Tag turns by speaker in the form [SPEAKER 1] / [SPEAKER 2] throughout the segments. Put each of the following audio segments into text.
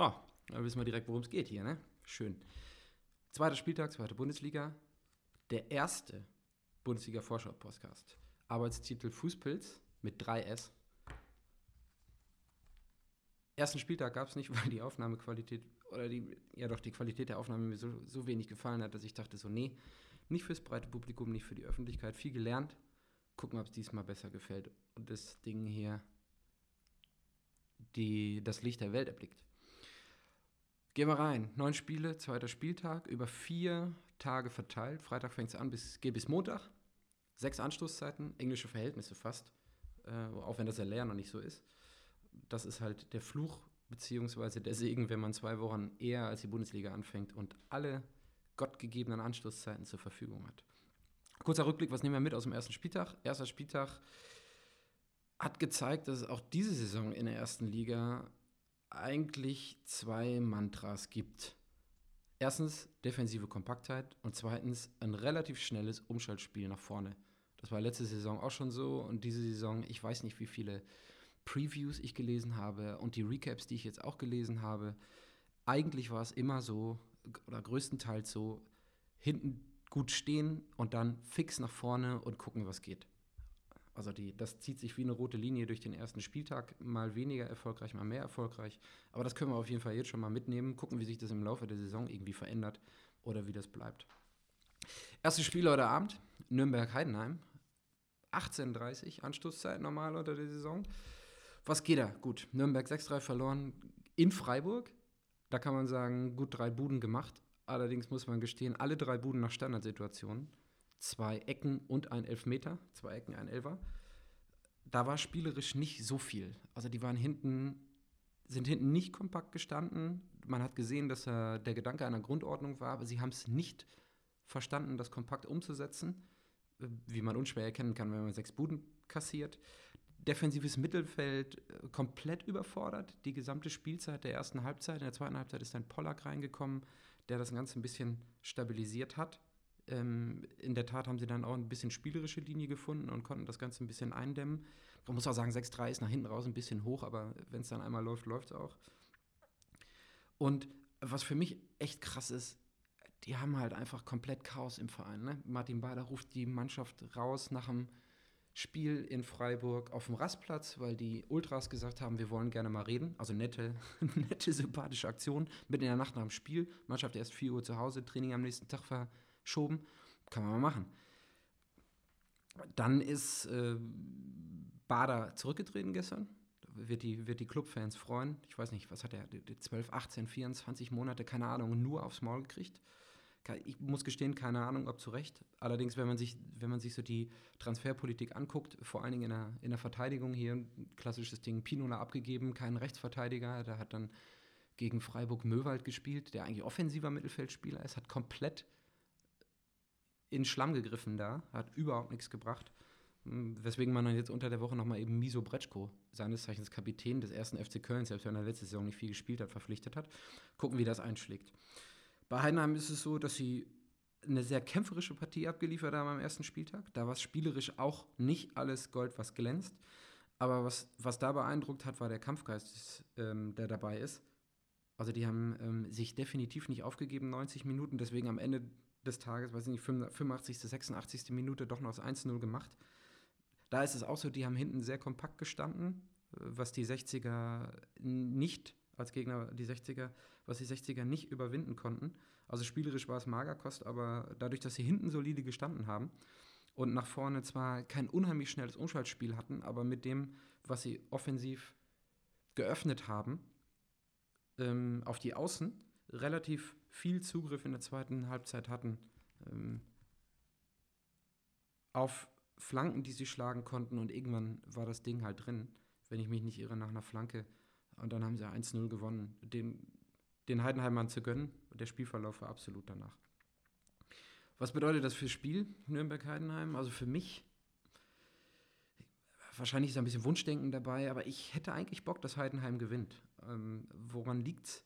[SPEAKER 1] So, dann wissen wir direkt, worum es geht hier, ne? Schön. Zweiter Spieltag, zweite Bundesliga. Der erste Bundesliga-Vorschau-Podcast. Arbeitstitel Fußpilz mit 3S. Ersten Spieltag gab es nicht, weil die Aufnahmequalität oder die, ja doch, die Qualität der Aufnahme mir so, so wenig gefallen hat, dass ich dachte so, nee, nicht fürs breite Publikum, nicht für die Öffentlichkeit. Viel gelernt. Gucken, ob es diesmal besser gefällt. Und das Ding hier die, das Licht der Welt erblickt. Gehen wir rein. Neun Spiele, zweiter Spieltag, über vier Tage verteilt. Freitag fängt es an, bis, geht bis Montag. Sechs Anstoßzeiten, englische Verhältnisse fast, äh, auch wenn das ja leer noch nicht so ist. Das ist halt der Fluch beziehungsweise der Segen, wenn man zwei Wochen eher als die Bundesliga anfängt und alle gottgegebenen Anstoßzeiten zur Verfügung hat. Kurzer Rückblick, was nehmen wir mit aus dem ersten Spieltag? Erster Spieltag hat gezeigt, dass es auch diese Saison in der ersten Liga eigentlich zwei Mantras gibt. Erstens defensive Kompaktheit und zweitens ein relativ schnelles Umschaltspiel nach vorne. Das war letzte Saison auch schon so und diese Saison, ich weiß nicht, wie viele Previews ich gelesen habe und die Recaps, die ich jetzt auch gelesen habe. Eigentlich war es immer so, oder größtenteils so, hinten gut stehen und dann fix nach vorne und gucken, was geht. Also die, das zieht sich wie eine rote Linie durch den ersten Spieltag, mal weniger erfolgreich, mal mehr erfolgreich. Aber das können wir auf jeden Fall jetzt schon mal mitnehmen, gucken, wie sich das im Laufe der Saison irgendwie verändert oder wie das bleibt. Erstes Spiel heute Abend, Nürnberg-Heidenheim. 18.30 Anstoßzeit normal unter der Saison. Was geht da? Gut, Nürnberg 6-3 verloren in Freiburg. Da kann man sagen, gut drei Buden gemacht. Allerdings muss man gestehen, alle drei Buden nach Standardsituationen zwei Ecken und ein Elfmeter, zwei Ecken, ein Elfer. Da war spielerisch nicht so viel. Also die waren hinten, sind hinten nicht kompakt gestanden. Man hat gesehen, dass äh, der Gedanke einer Grundordnung war, aber sie haben es nicht verstanden, das kompakt umzusetzen, äh, wie man unschwer erkennen kann, wenn man sechs Buden kassiert. Defensives Mittelfeld äh, komplett überfordert, die gesamte Spielzeit der ersten Halbzeit. In der zweiten Halbzeit ist ein Pollack reingekommen, der das Ganze ein bisschen stabilisiert hat. Ähm, in der Tat haben sie dann auch ein bisschen spielerische Linie gefunden und konnten das Ganze ein bisschen eindämmen. Man muss auch sagen, 6-3 ist nach hinten raus ein bisschen hoch, aber wenn es dann einmal läuft, läuft es auch. Und was für mich echt krass ist, die haben halt einfach komplett Chaos im Verein. Ne? Martin Bader ruft die Mannschaft raus nach dem Spiel in Freiburg auf dem Rastplatz, weil die Ultras gesagt haben, wir wollen gerne mal reden. Also nette, nette sympathische Aktion. Mitten in der Nacht nach dem Spiel. Mannschaft erst 4 Uhr zu Hause, Training am nächsten Tag ver schoben. Kann man mal machen. Dann ist äh, Bader zurückgetreten gestern. Wird die, wird die Clubfans freuen. Ich weiß nicht, was hat er? 12, 18, 24 Monate, keine Ahnung, nur aufs Maul gekriegt. Ich muss gestehen, keine Ahnung, ob zu Recht. Allerdings, wenn man sich, wenn man sich so die Transferpolitik anguckt, vor allen Dingen in der, in der Verteidigung hier, ein klassisches Ding, Pinola abgegeben, kein Rechtsverteidiger, der hat dann gegen Freiburg Möwald gespielt, der eigentlich offensiver Mittelfeldspieler ist, hat komplett in Schlamm gegriffen da, hat überhaupt nichts gebracht. Hm, weswegen man dann jetzt unter der Woche nochmal eben Miso Bretschko, seines Zeichens Kapitän des ersten FC Köln, selbst wenn er letzte Saison nicht viel gespielt hat, verpflichtet hat. Gucken, wie das einschlägt. Bei Heidenheim ist es so, dass sie eine sehr kämpferische Partie abgeliefert haben am ersten Spieltag. Da war es spielerisch auch nicht alles Gold, was glänzt. Aber was, was da beeindruckt hat, war der Kampfgeist, ähm, der dabei ist. Also die haben ähm, sich definitiv nicht aufgegeben, 90 Minuten. Deswegen am Ende des Tages, weiß ich nicht, 85., 86. Minute doch noch das 1-0 gemacht. Da ist es auch so, die haben hinten sehr kompakt gestanden, äh, was die 60er nicht als Gegner, die 60er, was die 60er nicht überwinden konnten. Also spielerisch war es Magerkost, aber dadurch, dass sie hinten solide gestanden haben und nach vorne zwar kein unheimlich schnelles Umschaltspiel hatten, aber mit dem, was sie offensiv geöffnet haben, ähm, auf die Außen, relativ viel Zugriff in der zweiten Halbzeit hatten ähm, auf Flanken, die sie schlagen konnten und irgendwann war das Ding halt drin, wenn ich mich nicht irre, nach einer Flanke. Und dann haben sie 1-0 gewonnen. Den, den Heidenheimern zu gönnen, der Spielverlauf war absolut danach. Was bedeutet das fürs Spiel Nürnberg-Heidenheim? Also für mich, wahrscheinlich ist ein bisschen Wunschdenken dabei, aber ich hätte eigentlich Bock, dass Heidenheim gewinnt. Ähm, woran liegt's?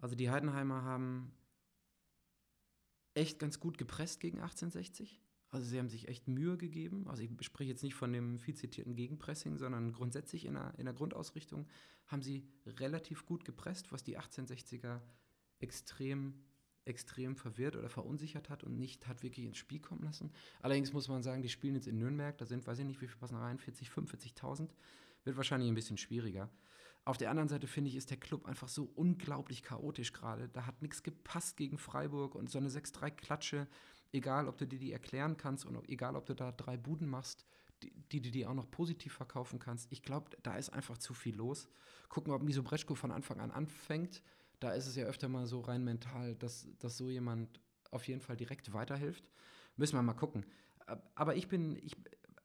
[SPEAKER 1] Also die Heidenheimer haben echt ganz gut gepresst gegen 1860. Also sie haben sich echt Mühe gegeben. Also ich spreche jetzt nicht von dem viel zitierten Gegenpressing, sondern grundsätzlich in der, in der Grundausrichtung haben sie relativ gut gepresst, was die 1860er extrem extrem verwirrt oder verunsichert hat und nicht hat wirklich ins Spiel kommen lassen. Allerdings muss man sagen, die spielen jetzt in Nürnberg, da sind, weiß ich nicht, wie viel passen rein, 40, 45.000, wird wahrscheinlich ein bisschen schwieriger. Auf der anderen Seite finde ich, ist der Club einfach so unglaublich chaotisch gerade. Da hat nichts gepasst gegen Freiburg und so eine 6-3-Klatsche, egal ob du dir die erklären kannst und egal ob du da drei Buden machst, die, du dir auch noch positiv verkaufen kannst. Ich glaube, da ist einfach zu viel los. Gucken, ob Miso Breschko von Anfang an anfängt. Da ist es ja öfter mal so rein mental, dass, dass so jemand auf jeden Fall direkt weiterhilft. Müssen wir mal gucken. Aber ich bin, ich,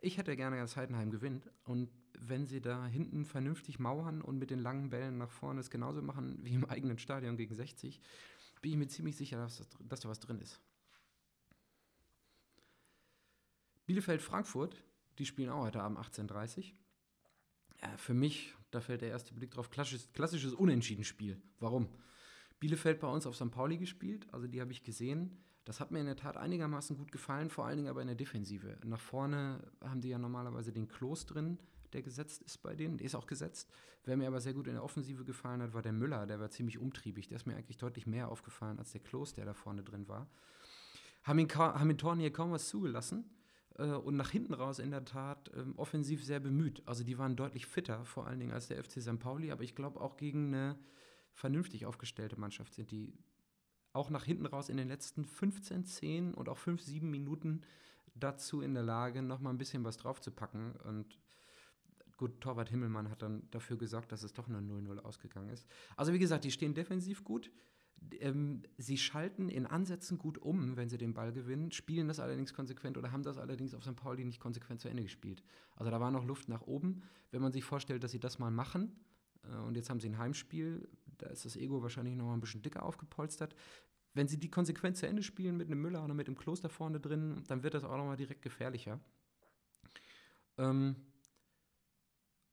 [SPEAKER 1] ich hätte gerne, dass Heidenheim gewinnt. Und wenn sie da hinten vernünftig mauern und mit den langen Bällen nach vorne es genauso machen wie im eigenen Stadion gegen 60, bin ich mir ziemlich sicher, dass, dass da was drin ist. Bielefeld-Frankfurt, die spielen auch heute Abend 18.30 Uhr. Ja, für mich, da fällt der erste Blick drauf, klassisches, klassisches Unentschieden-Spiel. Warum? Bielefeld bei uns auf St. Pauli gespielt, also die habe ich gesehen. Das hat mir in der Tat einigermaßen gut gefallen, vor allen Dingen aber in der Defensive. Nach vorne haben die ja normalerweise den Klos drin, der gesetzt ist bei denen. Der ist auch gesetzt. Wer mir aber sehr gut in der Offensive gefallen hat, war der Müller. Der war ziemlich umtriebig. Der ist mir eigentlich deutlich mehr aufgefallen als der Klos, der da vorne drin war. Haben ihn, haben ihn Toren hier kaum was zugelassen äh, und nach hinten raus in der Tat ähm, offensiv sehr bemüht. Also die waren deutlich fitter, vor allen Dingen als der FC St. Pauli, aber ich glaube auch gegen eine vernünftig aufgestellte Mannschaft sind die auch nach hinten raus in den letzten 15, 10 und auch 5, 7 Minuten dazu in der Lage, nochmal ein bisschen was draufzupacken. Und gut, Torwart Himmelmann hat dann dafür gesorgt, dass es doch eine 0-0 ausgegangen ist. Also wie gesagt, die stehen defensiv gut. Ähm, sie schalten in Ansätzen gut um, wenn sie den Ball gewinnen, spielen das allerdings konsequent oder haben das allerdings auf St. Pauli nicht konsequent zu Ende gespielt. Also da war noch Luft nach oben. Wenn man sich vorstellt, dass sie das mal machen, äh, und jetzt haben sie ein Heimspiel, da ist das Ego wahrscheinlich noch mal ein bisschen dicker aufgepolstert. Wenn sie die konsequent zu Ende spielen mit einem Müller oder mit dem Kloster vorne drin, dann wird das auch noch mal direkt gefährlicher. Ähm,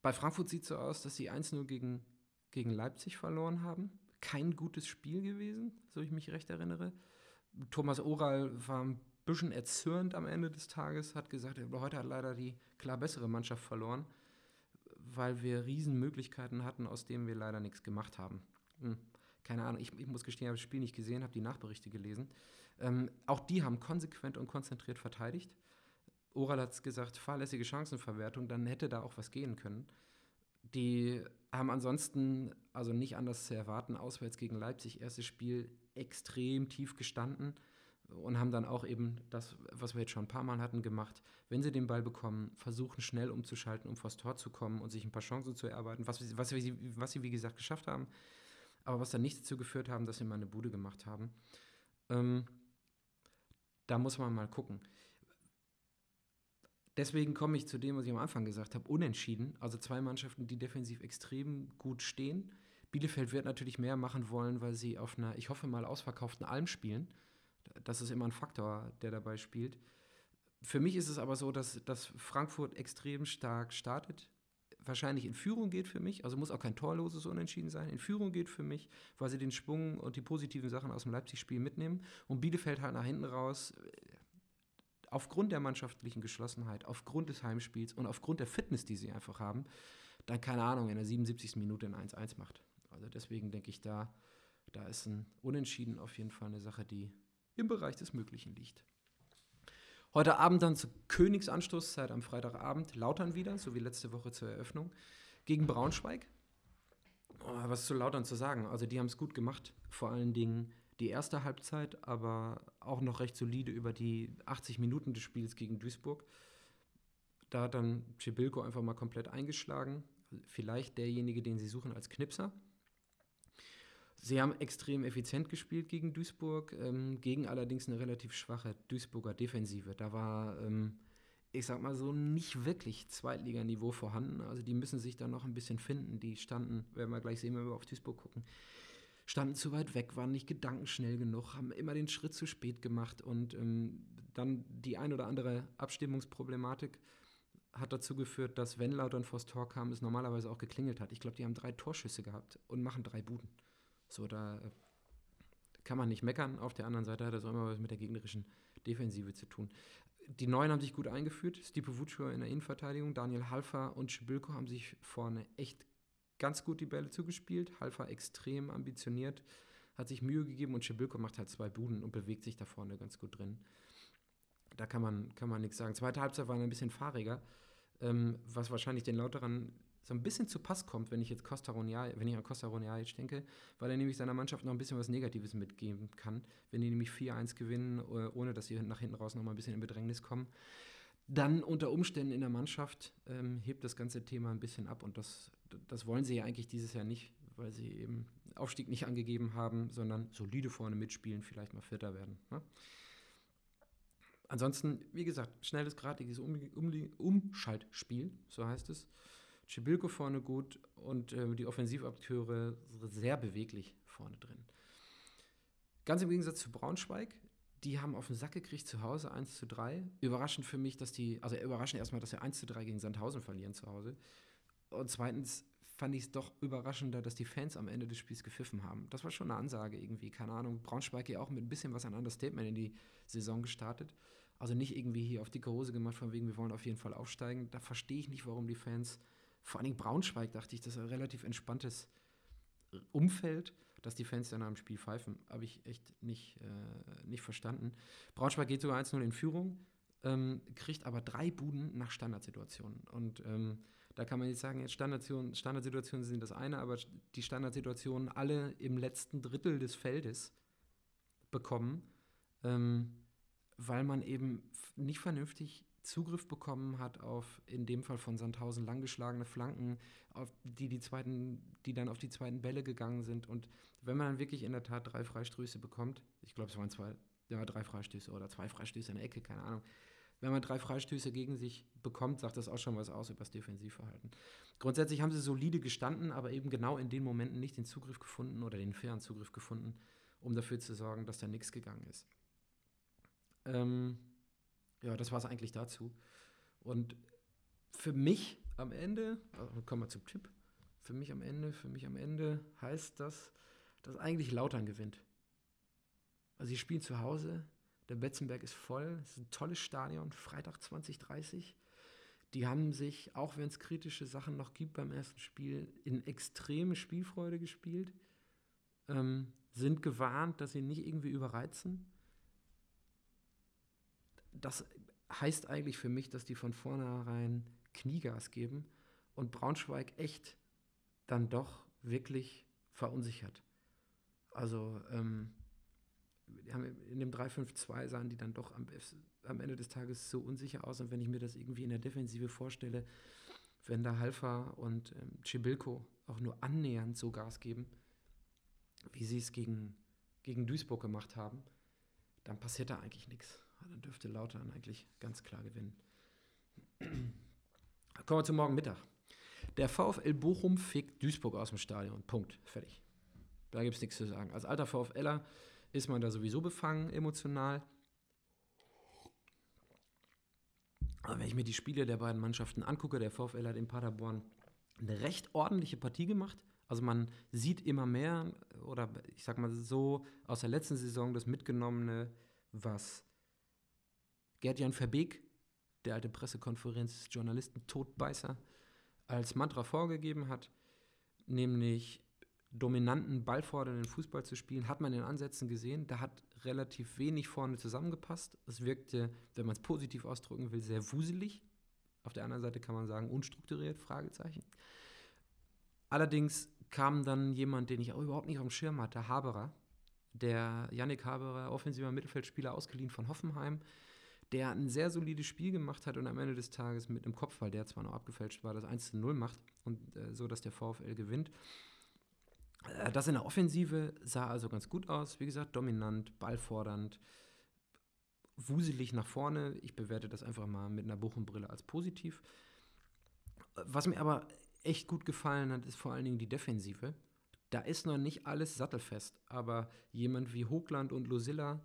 [SPEAKER 1] bei Frankfurt sieht es so aus, dass sie 1-0 gegen, gegen Leipzig verloren haben. Kein gutes Spiel gewesen, so ich mich recht erinnere. Thomas Oral war ein bisschen erzürnt am Ende des Tages, hat gesagt, heute hat leider die klar bessere Mannschaft verloren weil wir Riesenmöglichkeiten hatten, aus denen wir leider nichts gemacht haben. Hm. Keine Ahnung, ich, ich, muss gestehen, ich habe das Spiel nicht gesehen, habe die Nachberichte gelesen. Ähm, auch die haben konsequent und konzentriert verteidigt. Oral hat gesagt, fahrlässige Chancenverwertung, dann hätte da auch was gehen können. Die haben ansonsten, also nicht anders zu erwarten, auswärts gegen Leipzig, erstes Spiel extrem tief gestanden und haben dann auch eben das, was wir jetzt schon ein paar Mal hatten, gemacht. Wenn sie den Ball bekommen, versuchen schnell umzuschalten, um vors Tor zu kommen und sich ein paar Chancen zu erarbeiten, was, was, was, was sie, wie gesagt, geschafft haben, aber was dann nicht dazu geführt haben, dass sie mal eine Bude gemacht haben. Ähm, da muss man mal gucken. Deswegen komme ich zu dem, was ich am Anfang gesagt habe, unentschieden. Also zwei Mannschaften, die defensiv extrem gut stehen. Bielefeld wird natürlich mehr machen wollen, weil sie auf einer, ich hoffe mal, ausverkauften Alm spielen das ist immer ein Faktor, der dabei spielt. Für mich ist es aber so, dass, dass Frankfurt extrem stark startet, wahrscheinlich in Führung geht für mich, also muss auch kein torloses Unentschieden sein, in Führung geht für mich, weil sie den Schwung und die positiven Sachen aus dem Leipzig-Spiel mitnehmen und Bielefeld halt nach hinten raus aufgrund der mannschaftlichen Geschlossenheit, aufgrund des Heimspiels und aufgrund der Fitness, die sie einfach haben, dann keine Ahnung, in der 77. Minute ein 1-1 macht. Also deswegen denke ich, da, da ist ein Unentschieden auf jeden Fall eine Sache, die im Bereich des Möglichen liegt. Heute Abend dann zur Königsanstoßzeit am Freitagabend Lautern wieder, so wie letzte Woche zur Eröffnung, gegen Braunschweig. Oh, was zu Lautern zu sagen? Also die haben es gut gemacht, vor allen Dingen die erste Halbzeit, aber auch noch recht solide über die 80 Minuten des Spiels gegen Duisburg. Da hat dann Cebilko einfach mal komplett eingeschlagen. Vielleicht derjenige, den sie suchen als Knipser. Sie haben extrem effizient gespielt gegen Duisburg, ähm, gegen allerdings eine relativ schwache Duisburger Defensive. Da war, ähm, ich sag mal so, nicht wirklich Zweitliganiveau vorhanden. Also die müssen sich da noch ein bisschen finden. Die standen, werden wir gleich sehen, wenn wir auf Duisburg gucken, standen zu weit weg, waren nicht gedankenschnell genug, haben immer den Schritt zu spät gemacht und ähm, dann die ein oder andere Abstimmungsproblematik hat dazu geführt, dass wenn Lautern vors Tor kam, es normalerweise auch geklingelt hat. Ich glaube, die haben drei Torschüsse gehabt und machen drei Buden. So, da äh, kann man nicht meckern. Auf der anderen Seite hat das auch immer was mit der gegnerischen Defensive zu tun. die Neuen haben sich gut eingeführt. Stipe Vuccio in der Innenverteidigung, Daniel Halfa und Schibilko haben sich vorne echt ganz gut die Bälle zugespielt. Halfa extrem ambitioniert, hat sich Mühe gegeben und Schibilko macht halt zwei Buden und bewegt sich da vorne ganz gut drin. Da kann man, kann man nichts sagen. Zweite Halbzeit war ein bisschen fahriger, ähm, was wahrscheinlich den Lauterern so ein bisschen zu Pass kommt, wenn ich jetzt Costa Ronial, wenn ich an Costa Ronialic denke, weil er nämlich seiner Mannschaft noch ein bisschen was Negatives mitgeben kann, wenn die nämlich 4-1 gewinnen, äh, ohne dass sie nach hinten raus noch mal ein bisschen in Bedrängnis kommen. Dann unter Umständen in der Mannschaft ähm, hebt das ganze Thema ein bisschen ab und das, das wollen sie ja eigentlich dieses Jahr nicht, weil sie eben Aufstieg nicht angegeben haben, sondern solide vorne mitspielen, vielleicht mal Vierter werden. Ne? Ansonsten, wie gesagt, schnelles, gradiges um um Umschaltspiel, so heißt es. Chibilko vorne gut und äh, die Offensivakteure sehr beweglich vorne drin. Ganz im Gegensatz zu Braunschweig, die haben auf den Sack gekriegt zu Hause 1 zu 3. Überraschend für mich, dass die, also überraschend erstmal, dass sie 1 zu 3 gegen Sandhausen verlieren zu Hause. Und zweitens fand ich es doch überraschender, dass die Fans am Ende des Spiels gepfiffen haben. Das war schon eine Ansage irgendwie, keine Ahnung. Braunschweig ja auch mit ein bisschen was an Understatement in die Saison gestartet. Also nicht irgendwie hier auf dicke Hose gemacht, von wegen, wir wollen auf jeden Fall aufsteigen. Da verstehe ich nicht, warum die Fans vor allem Braunschweig dachte ich, das ist ein relativ entspanntes Umfeld, dass die Fans dann am Spiel pfeifen. Habe ich echt nicht, äh, nicht verstanden. Braunschweig geht sogar 1-0 in Führung, ähm, kriegt aber drei Buden nach Standardsituationen. Und ähm, da kann man jetzt sagen, jetzt Standardsituationen, Standardsituationen sind das eine, aber die Standardsituationen alle im letzten Drittel des Feldes bekommen, ähm, weil man eben nicht vernünftig Zugriff bekommen hat auf, in dem Fall von Sandhausen, langgeschlagene Flanken, auf die, die, zweiten, die dann auf die zweiten Bälle gegangen sind. Und wenn man dann wirklich in der Tat drei Freistöße bekommt, ich glaube, es waren zwei, ja, drei Freistöße oder zwei Freistöße in der Ecke, keine Ahnung. Wenn man drei Freistöße gegen sich bekommt, sagt das auch schon was aus über das Defensivverhalten. Grundsätzlich haben sie solide gestanden, aber eben genau in den Momenten nicht den Zugriff gefunden oder den fairen Zugriff gefunden, um dafür zu sorgen, dass da nichts gegangen ist. Ähm, ja, das war es eigentlich dazu. Und für mich am Ende, also kommen wir zum Tipp, für mich am Ende, für mich am Ende heißt das, dass eigentlich Lautern gewinnt. Also sie spielen zu Hause, der Betzenberg ist voll, es ist ein tolles Stadion, Freitag 2030. Die haben sich, auch wenn es kritische Sachen noch gibt beim ersten Spiel, in extreme Spielfreude gespielt, ähm, sind gewarnt, dass sie nicht irgendwie überreizen das heißt eigentlich für mich, dass die von vornherein Kniegas geben und Braunschweig echt dann doch wirklich verunsichert. Also ähm, in dem 3-5-2 sahen die dann doch am, am, Ende des Tages so unsicher aus. Und wenn ich mir das irgendwie in der Defensive vorstelle, wenn da Halfa und ähm, Cibilko auch nur annähernd so Gas geben, wie sie es gegen, gegen Duisburg gemacht haben, dann passiert da eigentlich nichts. Dann dürfte Lautern eigentlich ganz klar gewinnen. Kommen wir zu morgen Mittag. Der VfL Bochum fickt Duisburg aus dem Stadion. Punkt. Fertig. Da gibt es nichts zu sagen. Als alter VfLer ist man da sowieso befangen emotional. Aber wenn ich mir die Spiele der beiden Mannschaften angucke, der VfL hat in Paderborn eine recht ordentliche Partie gemacht. Also man sieht immer mehr, oder ich sag mal so, aus der letzten Saison das Mitgenommene, was Gerd-Jan Verbeek, der alte Pressekonferenz-Journalisten Todbeißer, als Mantra vorgegeben hat, nämlich dominanten, ballfordernden Fußball zu spielen, hat man in Ansätzen gesehen. Da hat relativ wenig vorne zusammengepasst. Es wirkte, wenn man es positiv ausdrücken will, sehr wuselig. Auf der anderen Seite kann man sagen, unstrukturiert, Fragezeichen. Allerdings kam dann jemand, den ich auch überhaupt nicht auf dem Schirm hatte, Haberer, der Yannick Haberer, offensiver Mittelfeldspieler, ausgeliehen von Hoffenheim, der ein sehr solides Spiel gemacht hat und am Ende des Tages mit einem Kopfball, der zwar noch abgefälscht war, das 1 zu 0 macht und äh, so, dass der VfL gewinnt. Äh, das in der Offensive sah also ganz gut aus. Wie gesagt, dominant, ballfordernd, wuselig nach vorne. Ich bewerte das einfach mal mit einer Buchenbrille als positiv. Was mir aber echt gut gefallen hat, ist vor allen Dingen die Defensive. Da ist noch nicht alles sattelfest, aber jemand wie Hochland und Losilla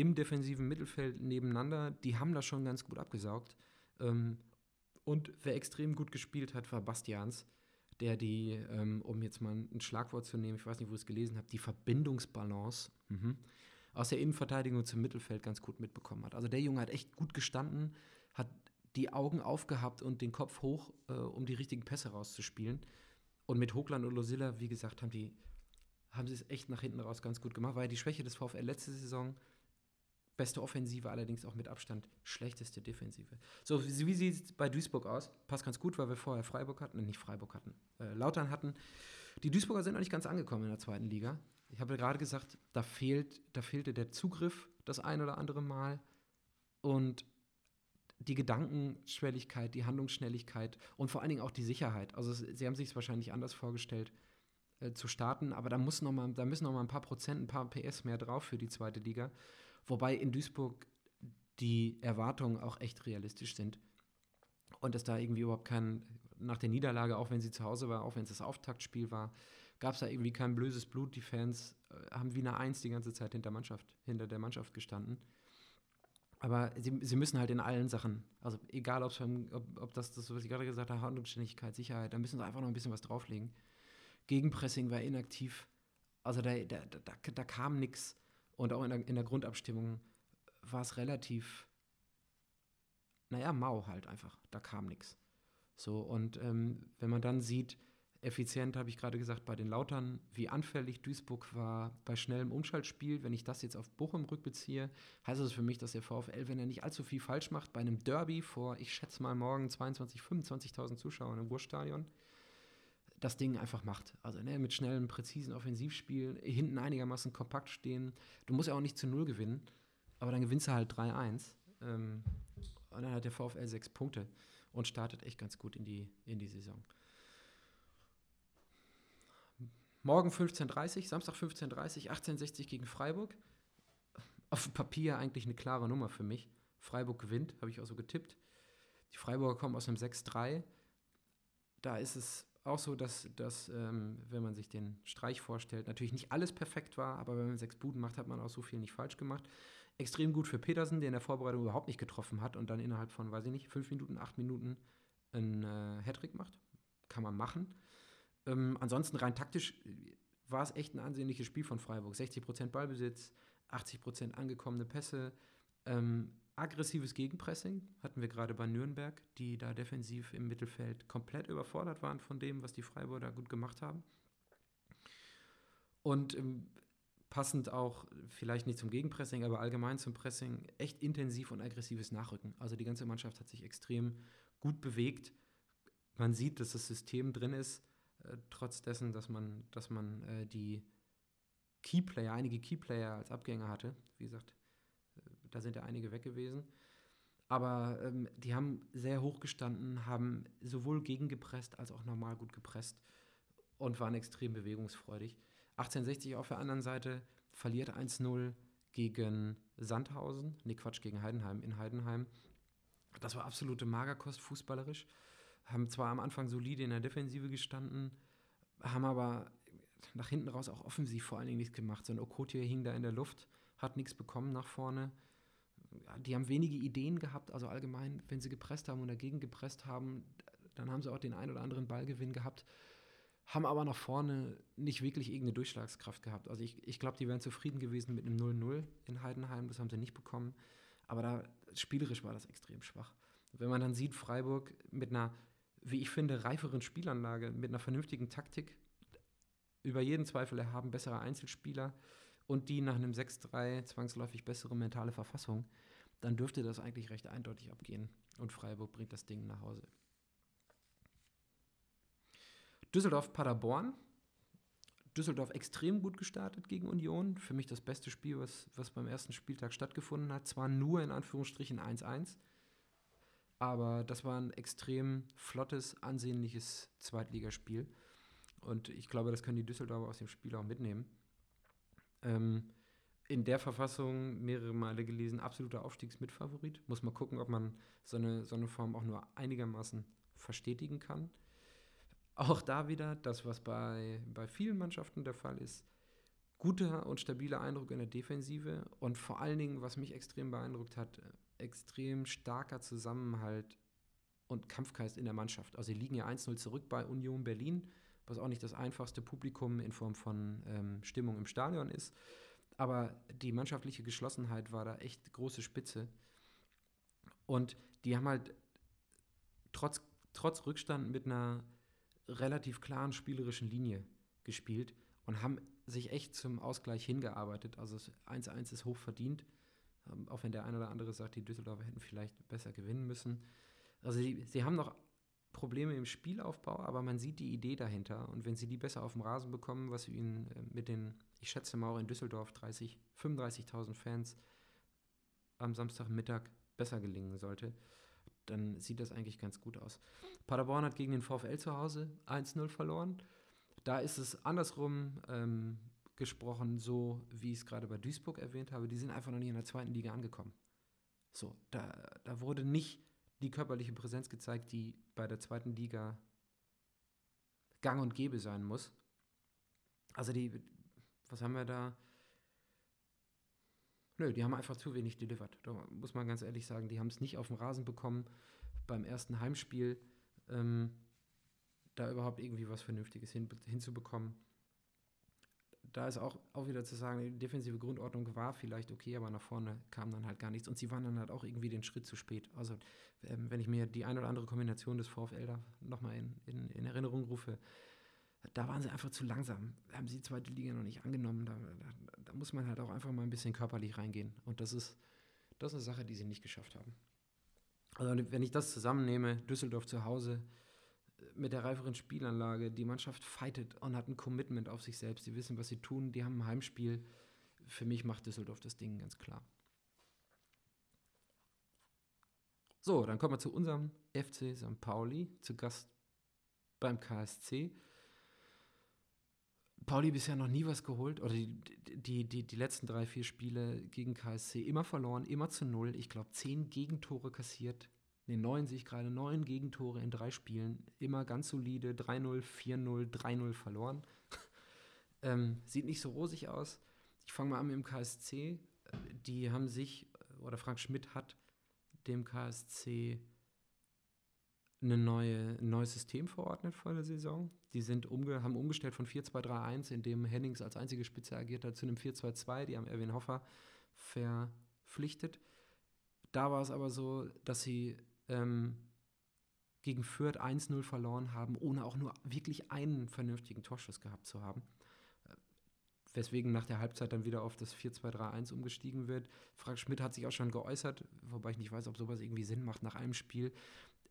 [SPEAKER 1] im defensiven Mittelfeld nebeneinander, die haben das schon ganz gut abgesaugt. Ähm, und wer extrem gut gespielt hat, war Bastians, der die, ähm, um jetzt mal ein Schlagwort zu nehmen, ich weiß nicht, wo ich es gelesen habe, die Verbindungsbalance mhm, aus der Innenverteidigung zum Mittelfeld ganz gut mitbekommen hat. Also der Junge hat echt gut gestanden, hat die Augen aufgehabt und den Kopf hoch, äh, um die richtigen Pässe rauszuspielen. Und mit Hochland und Losilla, wie gesagt, haben die haben sie es echt nach hinten raus ganz gut gemacht. Ja die Schwäche des VfL letzte Saison. Beste Offensive, allerdings auch mit Abstand schlechteste Defensive. So, wie sieht es bei Duisburg aus? Passt ganz gut, weil wir vorher Freiburg hatten, äh, nicht Freiburg hatten, äh, Lautern hatten. Die Duisburger sind noch nicht ganz angekommen in der zweiten Liga. Ich habe gerade gesagt, da, fehlt, da fehlte der Zugriff das ein oder andere Mal. Und die Gedankenschwelligkeit, die Handlungsschnelligkeit und vor allen Dingen auch die Sicherheit. Also sie haben sich es wahrscheinlich anders vorgestellt äh, zu starten, aber da, muss noch mal, da müssen noch mal ein paar Prozent, ein paar PS mehr drauf für die zweite Liga. Wobei in Duisburg die Erwartungen auch echt realistisch sind. Und dass da irgendwie überhaupt kein, nach der Niederlage, auch wenn sie zu Hause war, auch wenn es das Auftaktspiel war, gab es da irgendwie kein blödes Blut. Die Fans äh, haben wie eine Eins die ganze Zeit hinter, Mannschaft, hinter der Mannschaft gestanden. Aber sie, sie müssen halt in allen Sachen, also egal ob, ob das, das, was ich gerade gesagt habe, Handlungsständigkeit, Sicherheit, da müssen sie einfach noch ein bisschen was drauflegen. Gegenpressing war inaktiv. Also da, da, da, da kam nichts. Und auch in der, in der Grundabstimmung war es relativ, naja, mau halt einfach. Da kam nichts. So, und ähm, wenn man dann sieht, effizient, habe ich gerade gesagt, bei den Lautern, wie anfällig Duisburg war bei schnellem Umschaltspiel. Wenn ich das jetzt auf Bochum rückbeziehe, heißt das für mich, dass der VfL, wenn er nicht allzu viel falsch macht, bei einem Derby vor, ich schätze mal morgen 22.000, 25.000 Zuschauern im Ruhrstadion, das Ding einfach macht. Also ne, mit schnellem, präzisen Offensivspiel, hinten einigermaßen kompakt stehen. Du musst ja auch nicht zu Null gewinnen, aber dann gewinnst du halt 3-1. Ähm, und dann hat der VfL sechs Punkte und startet echt ganz gut in die, in die Saison. Morgen 15.30 Samstag 15.30 1860 gegen Freiburg. Auf Papier eigentlich eine klare Nummer für mich. Freiburg gewinnt, habe ich auch so getippt. Die Freiburger kommen aus einem 6-3. Da ist es auch so, dass, dass ähm, wenn man sich den Streich vorstellt, natürlich nicht alles perfekt war, aber wenn man sechs Buden macht, hat man auch so viel nicht falsch gemacht. Extrem gut für Petersen, der in der Vorbereitung überhaupt nicht getroffen hat und dann innerhalb von, weiß ich nicht, fünf Minuten, acht Minuten einen äh, Hattrick macht. Kann man machen. Ähm, ansonsten rein taktisch war es echt ein ansehnliches Spiel von Freiburg. 60% Ballbesitz, 80% angekommene Pässe, ähm, aggressives Gegenpressing hatten wir gerade bei Nürnberg, die da defensiv im Mittelfeld komplett überfordert waren von dem, was die Freiburger gut gemacht haben. Und ähm, passend auch, vielleicht nicht zum Gegenpressing, aber allgemein zum Pressing, echt intensiv und aggressives Nachrücken. Also die ganze Mannschaft hat sich extrem gut bewegt. Man sieht, dass das System drin ist, äh, trotz dessen, dass man, dass man äh, die Keyplayer, einige Keyplayer als Abgänger hatte. Wie gesagt, da sind ja einige weg gewesen. Aber ähm, die haben sehr hoch gestanden, haben sowohl gegengepresst als auch normal gut gepresst und waren extrem bewegungsfreudig. 1860 auf der anderen Seite verliert 1-0 gegen Sandhausen, nee Quatsch, gegen Heidenheim in Heidenheim. Das war absolute Magerkost fußballerisch. Haben zwar am Anfang solide in der Defensive gestanden, haben aber nach hinten raus auch offensiv vor allen Dingen nichts gemacht. So ein Okotie hing da in der Luft, hat nichts bekommen nach vorne die haben wenige Ideen gehabt, also allgemein, wenn sie gepresst haben und dagegen gepresst haben, dann haben sie auch den einen oder anderen Ballgewinn gehabt, haben aber nach vorne nicht wirklich irgendeine Durchschlagskraft gehabt. Also ich, ich glaube, die wären zufrieden gewesen mit einem 0-0 in Heidenheim, das haben sie nicht bekommen. Aber da spielerisch war das extrem schwach. Wenn man dann sieht, Freiburg mit einer, wie ich finde, reiferen Spielanlage, mit einer vernünftigen Taktik, über jeden Zweifel erhaben, bessere Einzelspieler, und die nach einem 6-3 zwangsläufig bessere mentale Verfassung, dann dürfte das eigentlich recht eindeutig abgehen und Freiburg bringt das Ding nach Hause. Düsseldorf-Paderborn. Düsseldorf extrem gut gestartet gegen Union. Für mich das beste Spiel, was, was beim ersten Spieltag stattgefunden hat. Zwar nur in Anführungsstrichen 1-1, aber das war ein extrem flottes, ansehnliches Zweitligaspiel. Und ich glaube, das können die Düsseldorfer aus dem Spiel auch mitnehmen. Ähm, in der Verfassung mehrere Male gelesen, absoluter Aufstiegsmitfavorit. Muss man gucken, ob man so eine, so eine Form auch nur einigermaßen verstetigen kann. Auch da wieder das, was bei, bei vielen Mannschaften der Fall ist. Guter und stabiler Eindruck in der Defensive und vor allen Dingen, was mich extrem beeindruckt hat, extrem starker Zusammenhalt und Kampfgeist in der Mannschaft. Also, sie liegen ja 1-0 zurück bei Union Berlin was auch nicht das einfachste Publikum in Form von ähm, Stimmung im Stadion ist. Aber die mannschaftliche Geschlossenheit war da echt große Spitze. Und die haben halt trotz, trotz Rückstand mit einer relativ klaren spielerischen Linie gespielt und haben sich echt zum Ausgleich hingearbeitet. Also 1-1 ist hoch verdient, ähm, auch wenn der eine oder andere sagt, die Düsseldorfer hätten vielleicht besser gewinnen müssen. Also sie, sie haben noch Probleme im Spielaufbau, aber man sieht die Idee dahinter. Und wenn sie die besser auf dem Rasen bekommen, was ihnen äh, mit den, ich schätze mal auch in Düsseldorf, 30, 35.000 Fans am Samstagmittag besser gelingen sollte, dann sieht das eigentlich ganz gut aus. Paderborn hat gegen den VfL zu Hause 1-0 verloren. Da ist es andersrum ähm, gesprochen, so wie ich es gerade bei Duisburg erwähnt habe. Die sind einfach noch nicht in der zweiten Liga angekommen. So, da, da wurde nicht die körperliche Präsenz gezeigt, die bei der zweiten Liga gang und gäbe sein muss. Also die, was haben wir da? Nö, die haben einfach zu wenig delivered. Da muss man ganz ehrlich sagen, die haben es nicht auf dem Rasen bekommen beim ersten Heimspiel, ähm, da überhaupt irgendwie was Vernünftiges hin, hinzubekommen. Da ist auch, auch wieder zu sagen, die defensive Grundordnung war vielleicht okay, aber nach vorne kam dann halt gar nichts. Und sie waren dann halt auch irgendwie den Schritt zu spät. Also, ähm, wenn ich mir die eine oder andere Kombination des VfL da nochmal in, in, in Erinnerung rufe, da waren sie einfach zu langsam. Haben sie die zweite Liga noch nicht angenommen. Da, da, da, muss man halt auch einfach mal ein bisschen körperlich reingehen. Und das ist, das ist eine Sache, die sie nicht geschafft haben. Also wenn ich das zusammennehme, Düsseldorf zu Hause mit der reiferen Spielanlage, die Mannschaft fightet und hat ein Commitment auf sich selbst. Die wissen, was sie tun, die haben ein Heimspiel. Für mich macht Düsseldorf das Ding ganz klar. So, dann kommen wir zu unserem FC St. Pauli, zu Gast beim KSC. Pauli bisher noch nie was geholt oder die, die, die, die letzten drei, vier Spiele gegen KSC immer verloren, immer zu null. Ich glaube, zehn Gegentore kassiert. Ne, neun sehe ich gerade, neun Gegentore in drei Spielen. Immer ganz solide, 3-0, 4-0, 3-0 verloren. ähm, sieht nicht so rosig aus. Ich fange mal an mit dem KSC. Die haben sich, oder Frank Schmidt hat dem KSC eine neue, ein neues System verordnet vor der Saison. Die sind umge haben umgestellt von 4-2-3-1, in dem Hennings als einzige Spitze agiert hat, zu einem 4-2-2. Die haben Erwin Hoffer verpflichtet. Da war es aber so, dass sie ähm, gegen Fürth 1-0 verloren haben, ohne auch nur wirklich einen vernünftigen Torschuss gehabt zu haben. Äh, weswegen nach der Halbzeit dann wieder auf das 4-2-3-1 umgestiegen wird. Frank Schmidt hat sich auch schon geäußert, wobei ich nicht weiß, ob sowas irgendwie Sinn macht nach einem Spiel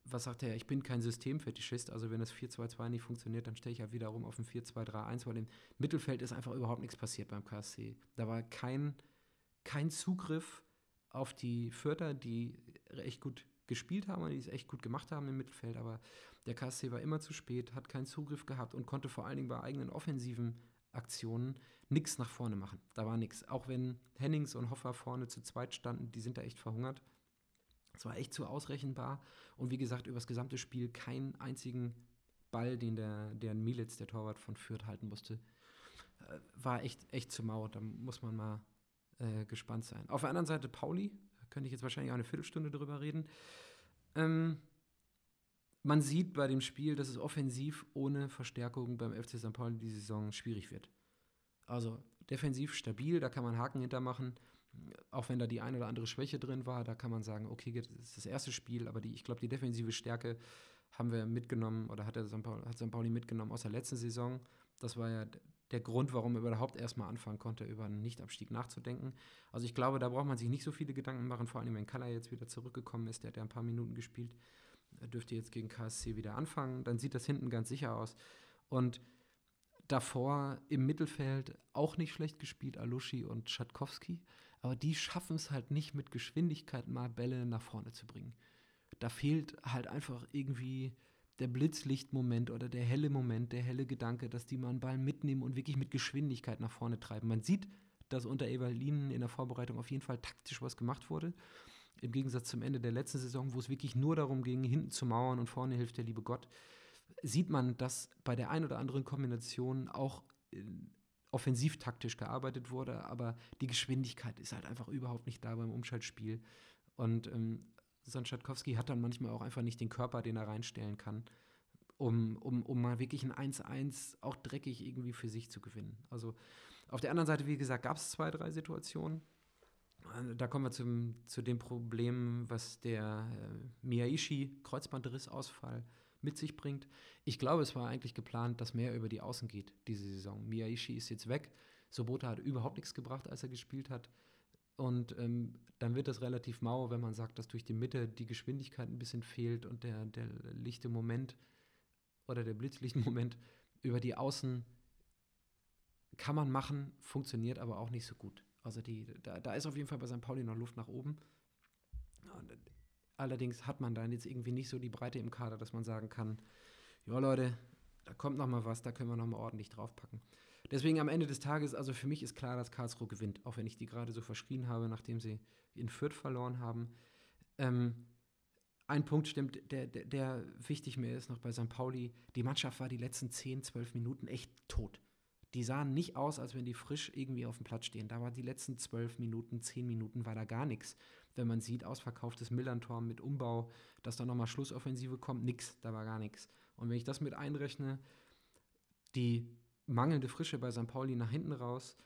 [SPEAKER 1] was sagt er? Ich bin kein Systemfetischist, also wenn das 4-2-2 nicht funktioniert, dann stelle ich ja wiederum auf ein 4-2-3-1, weil im Mittelfeld ist einfach überhaupt nichts passiert beim KSC. Da war kein, kein Zugriff auf die Förder, die echt gut gespielt haben und die es echt gut gemacht haben im Mittelfeld, aber der KSC war immer zu spät, hat keinen Zugriff gehabt und konnte vor allen Dingen bei eigenen offensiven Aktionen nichts nach vorne machen. Da war nichts. Auch wenn Hennings und Hoffer vorne zu zweit standen, die sind da echt verhungert. Es war echt zu ausrechenbar. Und wie gesagt, über das gesamte Spiel keinen einzigen Ball, den der, der Militz, der Torwart von Fürth, halten musste. Äh, war echt, echt zu mau. Da muss man mal äh, gespannt sein. Auf der anderen Seite Pauli, könnte ich jetzt wahrscheinlich auch eine Viertelstunde drüber reden. Ähm, man sieht bei dem Spiel, dass es offensiv ohne Verstärkung beim FC St. Pauli die Saison schwierig wird. Also defensiv stabil, da kann man Haken hintermachen auch wenn da die eine oder andere Schwäche drin war, da kann man sagen, okay, das ist das erste Spiel, aber die, ich glaube, die defensive Stärke haben wir mitgenommen oder hat, der St. Pauli, hat St. Pauli mitgenommen aus der letzten Saison. Das war ja der Grund, warum er überhaupt erstmal anfangen konnte, über einen Nichtabstieg nachzudenken. Also ich glaube, da braucht man sich nicht so viele Gedanken machen, vor allem wenn Kalla jetzt wieder zurückgekommen ist, der hat ja ein paar Minuten gespielt, er dürfte jetzt gegen KSC wieder anfangen, dann sieht das hinten ganz sicher aus. Und davor im Mittelfeld auch nicht schlecht gespielt, Alushi und Schatkowski aber die schaffen es halt nicht mit Geschwindigkeit mal Bälle nach vorne zu bringen. Da fehlt halt einfach irgendwie der Blitzlichtmoment oder der helle Moment, der helle Gedanke, dass die mal einen Ball mitnehmen und wirklich mit Geschwindigkeit nach vorne treiben. Man sieht, dass unter Evalinen in der Vorbereitung auf jeden Fall taktisch was gemacht wurde. Im Gegensatz zum Ende der letzten Saison, wo es wirklich nur darum ging, hinten zu mauern und vorne hilft der liebe Gott, sieht man, dass bei der ein oder anderen Kombination auch offensivtaktisch gearbeitet wurde, aber die Geschwindigkeit ist halt einfach überhaupt nicht da beim Umschaltspiel. Und ähm, Schatkowski hat dann manchmal auch einfach nicht den Körper, den er reinstellen kann, um, um, um mal wirklich ein 1-1 auch dreckig irgendwie für sich zu gewinnen. Also Auf der anderen Seite, wie gesagt, gab es zwei, drei Situationen. Äh, da kommen wir zum, zu dem Problem, was der äh, Miyaishi-Kreuzbandrissausfall mit sich bringt. Ich glaube, es war eigentlich geplant, dass mehr über die Außen geht diese Saison. Miyaishi ist jetzt weg. Sobota hat überhaupt nichts gebracht, als er gespielt hat. Und ähm, dann wird das relativ mau, wenn man sagt, dass durch die Mitte die Geschwindigkeit ein bisschen fehlt und der, der lichte Moment oder der Blitzlichtmoment über die Außen kann man machen, funktioniert aber auch nicht so gut. Also die, da, da ist auf jeden Fall bei St. Pauli noch Luft nach oben. Allerdings hat man dann jetzt irgendwie nicht so die Breite im Kader, dass man sagen kann, ja Leute, da kommt noch mal was, da können wir noch mal ordentlich draufpacken. Deswegen am Ende des Tages, also für mich ist klar, dass Karlsruhe gewinnt, auch wenn ich die gerade so verschrien habe, nachdem sie in Fürth verloren haben. Ähm, ein Punkt stimmt, der, der, der, wichtig mir ist noch bei St. Pauli, die Mannschaft war die letzten 10, 12 Minuten echt tot. Die sahen nicht aus, als wenn die frisch irgendwie auf dem Platz stehen. Da war die letzten 12 Minuten, 10 Minuten, war da gar nichts wenn man sieht, ausverkauftes Millantor mit Umbau, dass da nochmal Schlussoffensive kommt, nix, da war gar nichts. Und wenn ich das mit einrechne, die mangelnde Frische bei St. Pauli nach hinten raus,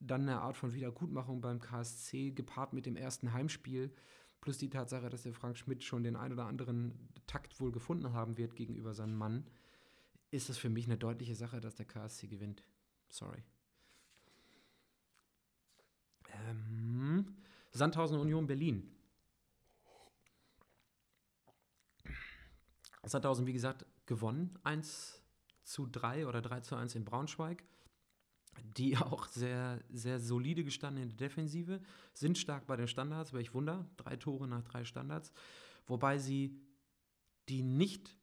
[SPEAKER 1] dann eine Art von Wiedergutmachung beim KSC, gepaart mit dem ersten Heimspiel, plus die Tatsache, dass der Frank Schmidt schon den ein oder anderen Takt wohl gefunden haben wird gegenüber seinem Mann, ist es für mich eine deutliche Sache, dass der KSC gewinnt. Sorry. Ähm, Sandhausen Union Berlin. Sandhausen, wie gesagt, gewonnen. 1 zu 3 oder 3 zu 1 in Braunschweig. Die auch sehr, sehr solide gestanden in der Defensive, sind stark bei den Standards, welch Wunder. Drei Tore nach drei Standards. Wobei sie die nicht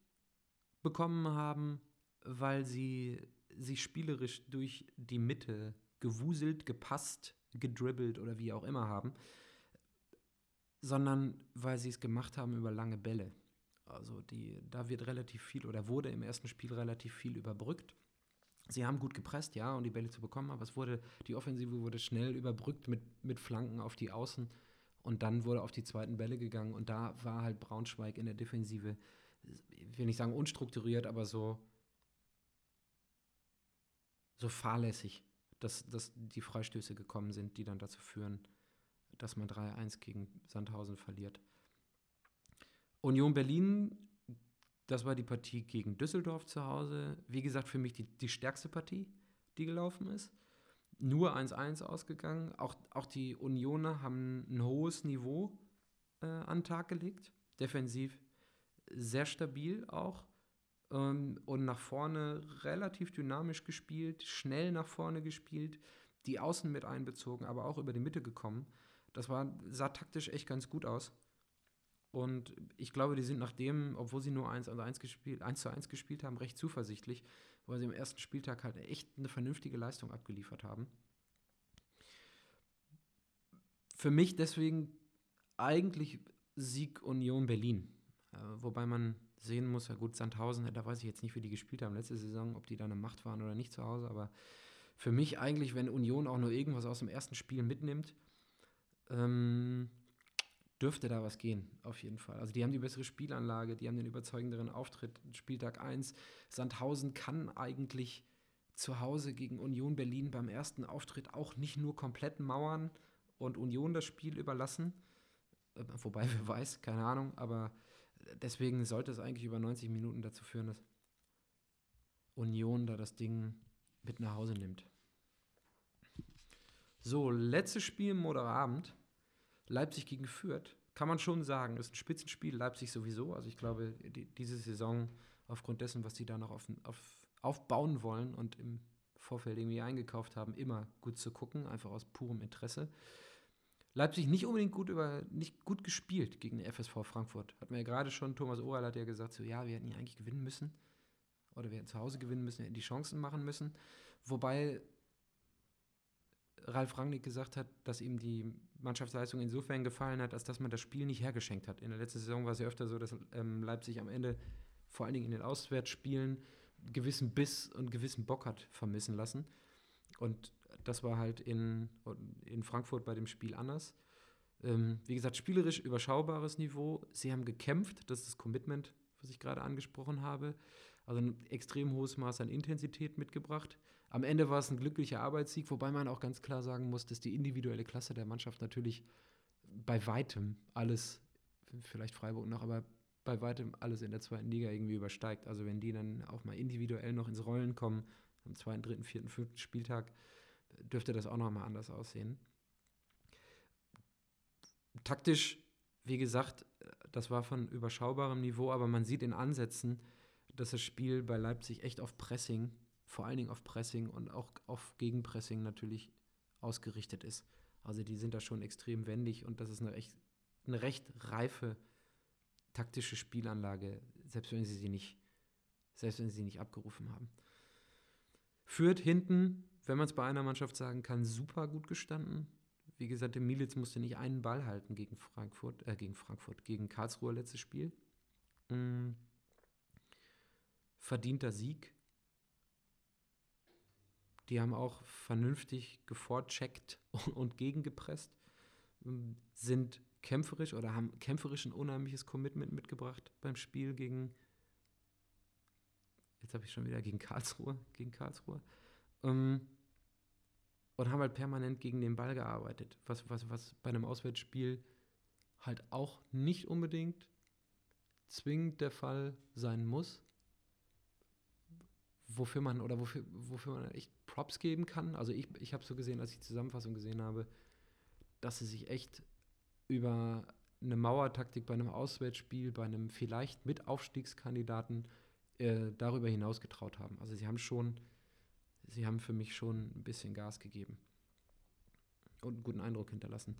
[SPEAKER 1] bekommen haben, weil sie sich spielerisch durch die Mitte gewuselt, gepasst, gedribbelt oder wie auch immer haben sondern weil sie es gemacht haben über lange Bälle. Also die, da wird relativ viel oder wurde im ersten Spiel relativ viel überbrückt. Sie haben gut gepresst, ja, um die Bälle zu bekommen, aber es wurde, die Offensive wurde schnell überbrückt mit, mit Flanken auf die Außen und dann wurde auf die zweiten Bälle gegangen und da war halt Braunschweig in der Defensive, ich will nicht sagen unstrukturiert, aber so, so fahrlässig, dass, dass die Freistöße gekommen sind, die dann dazu führen, dass man 3-1 gegen Sandhausen verliert. Union Berlin, das war die Partie gegen Düsseldorf zu Hause. Wie gesagt, für mich die, die stärkste Partie, die gelaufen ist. Nur 1-1 ausgegangen. Auch, auch die Unioner haben ein hohes Niveau äh, an den Tag gelegt. Defensiv sehr stabil auch. Ähm, und nach vorne relativ dynamisch gespielt, schnell nach vorne gespielt, die Außen mit einbezogen, aber auch über die Mitte gekommen. Das war, sah taktisch echt ganz gut aus. Und ich glaube, die sind nachdem, obwohl sie nur 1, 1, gespielt, 1 zu 1 gespielt haben, recht zuversichtlich, weil sie im ersten Spieltag halt echt eine vernünftige Leistung abgeliefert haben. Für mich deswegen eigentlich Sieg Union Berlin. Äh, wobei man sehen muss, ja gut, Sandhausen, da weiß ich jetzt nicht, wie die gespielt haben letzte Saison, ob die da eine Macht waren oder nicht zu Hause, aber für mich eigentlich, wenn Union auch nur irgendwas aus dem ersten Spiel mitnimmt, ähm, dürfte da was gehen, auf jeden Fall. Also die haben die bessere Spielanlage, die haben den überzeugenderen Auftritt. Spieltag 1. Sandhausen kann eigentlich zu Hause gegen Union Berlin beim ersten Auftritt auch nicht nur komplett mauern und Union das Spiel überlassen. Äh, wobei, wer weiß, keine Ahnung, aber deswegen sollte es eigentlich über 90 Minuten dazu führen, dass Union da das Ding mit nach Hause nimmt. So, letztes Spiel im Moderabend. Leipzig gegen Fürth. Kann man schon sagen, ist ein Spitzenspiel. Leipzig sowieso. Also ich glaube, die, diese Saison, aufgrund dessen, was sie da noch auf, auf, aufbauen wollen und im Vorfeld irgendwie eingekauft haben, immer gut zu gucken, einfach aus purem Interesse. Leipzig nicht unbedingt gut über, nicht gut gespielt gegen den FSV Frankfurt. Hat mir ja gerade schon, Thomas Oral hat ja gesagt, so ja, wir hätten hier eigentlich gewinnen müssen. Oder wir hätten zu Hause gewinnen müssen, wir hätten die Chancen machen müssen. Wobei Ralf Rangnick gesagt hat, dass ihm die Mannschaftsleistung insofern gefallen hat, als dass man das Spiel nicht hergeschenkt hat. In der letzten Saison war es ja öfter so, dass ähm, Leipzig am Ende vor allen Dingen in den Auswärtsspielen gewissen Biss und gewissen Bock hat vermissen lassen. Und das war halt in, in Frankfurt bei dem Spiel anders. Ähm, wie gesagt, spielerisch überschaubares Niveau. Sie haben gekämpft, das ist das Commitment, was ich gerade angesprochen habe. Also ein extrem hohes Maß an Intensität mitgebracht. Am Ende war es ein glücklicher Arbeitssieg, wobei man auch ganz klar sagen muss, dass die individuelle Klasse der Mannschaft natürlich bei weitem alles, vielleicht Freiburg noch, aber bei weitem alles in der zweiten Liga irgendwie übersteigt. Also wenn die dann auch mal individuell noch ins Rollen kommen, am zweiten, dritten, vierten, fünften Spieltag, dürfte das auch noch mal anders aussehen. Taktisch, wie gesagt, das war von überschaubarem Niveau, aber man sieht in Ansätzen, dass das Spiel bei Leipzig echt auf Pressing, vor allen Dingen auf Pressing und auch auf Gegenpressing natürlich ausgerichtet ist. Also die sind da schon extrem wendig und das ist eine, echt, eine recht reife taktische Spielanlage, selbst wenn sie sie nicht, selbst wenn sie sie nicht abgerufen haben. Führt hinten, wenn man es bei einer Mannschaft sagen kann, super gut gestanden. Wie gesagt, der Militz musste nicht einen Ball halten gegen Frankfurt, äh, gegen Frankfurt, gegen Karlsruhe letztes Spiel. Mhm. Verdienter Sieg. Die haben auch vernünftig gevorcheckt und, und gegengepresst. Ähm, sind kämpferisch oder haben kämpferisch ein unheimliches Commitment mitgebracht beim Spiel gegen. Jetzt habe ich schon wieder gegen Karlsruhe, gegen Karlsruhe. Ähm, und haben halt permanent gegen den Ball gearbeitet, was, was, was bei einem Auswärtsspiel halt auch nicht unbedingt zwingend der Fall sein muss. Wofür man oder wofür, wofür man echt Props geben kann. Also ich, ich habe so gesehen, als ich die Zusammenfassung gesehen habe, dass sie sich echt über eine Mauertaktik bei einem Auswärtsspiel, bei einem vielleicht mit Aufstiegskandidaten äh, darüber hinaus getraut haben. Also sie haben schon sie haben für mich schon ein bisschen Gas gegeben und einen guten Eindruck hinterlassen.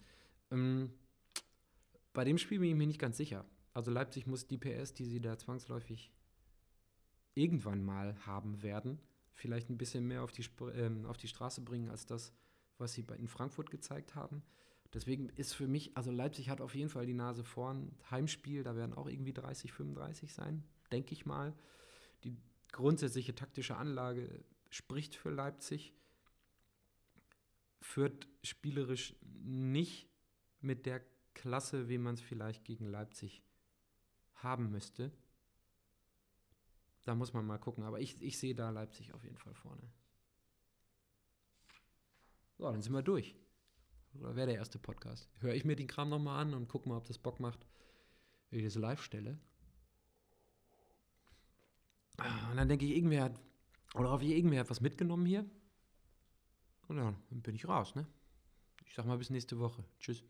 [SPEAKER 1] Ähm, bei dem Spiel bin ich mir nicht ganz sicher. Also Leipzig muss die PS, die sie da zwangsläufig irgendwann mal haben werden, vielleicht ein bisschen mehr auf die, Sp ähm, auf die Straße bringen als das, was sie in Frankfurt gezeigt haben. Deswegen ist für mich, also Leipzig hat auf jeden Fall die Nase vorn. Heimspiel, da werden auch irgendwie 30, 35 sein, denke ich mal. Die grundsätzliche taktische Anlage spricht für Leipzig, führt spielerisch nicht mit der Klasse, wie man es vielleicht gegen Leipzig haben müsste. Da muss man mal gucken, aber ich, ich sehe da Leipzig auf jeden Fall vorne. So, dann sind wir durch. Oder wäre der erste Podcast. Höre ich mir den Kram nochmal an und gucke mal, ob das Bock macht, wie ich das live stelle. Und dann denke ich, irgendwer hat oder auf irgendwer hat was mitgenommen hier. Und dann bin ich raus, ne? Ich sag mal bis nächste Woche. Tschüss.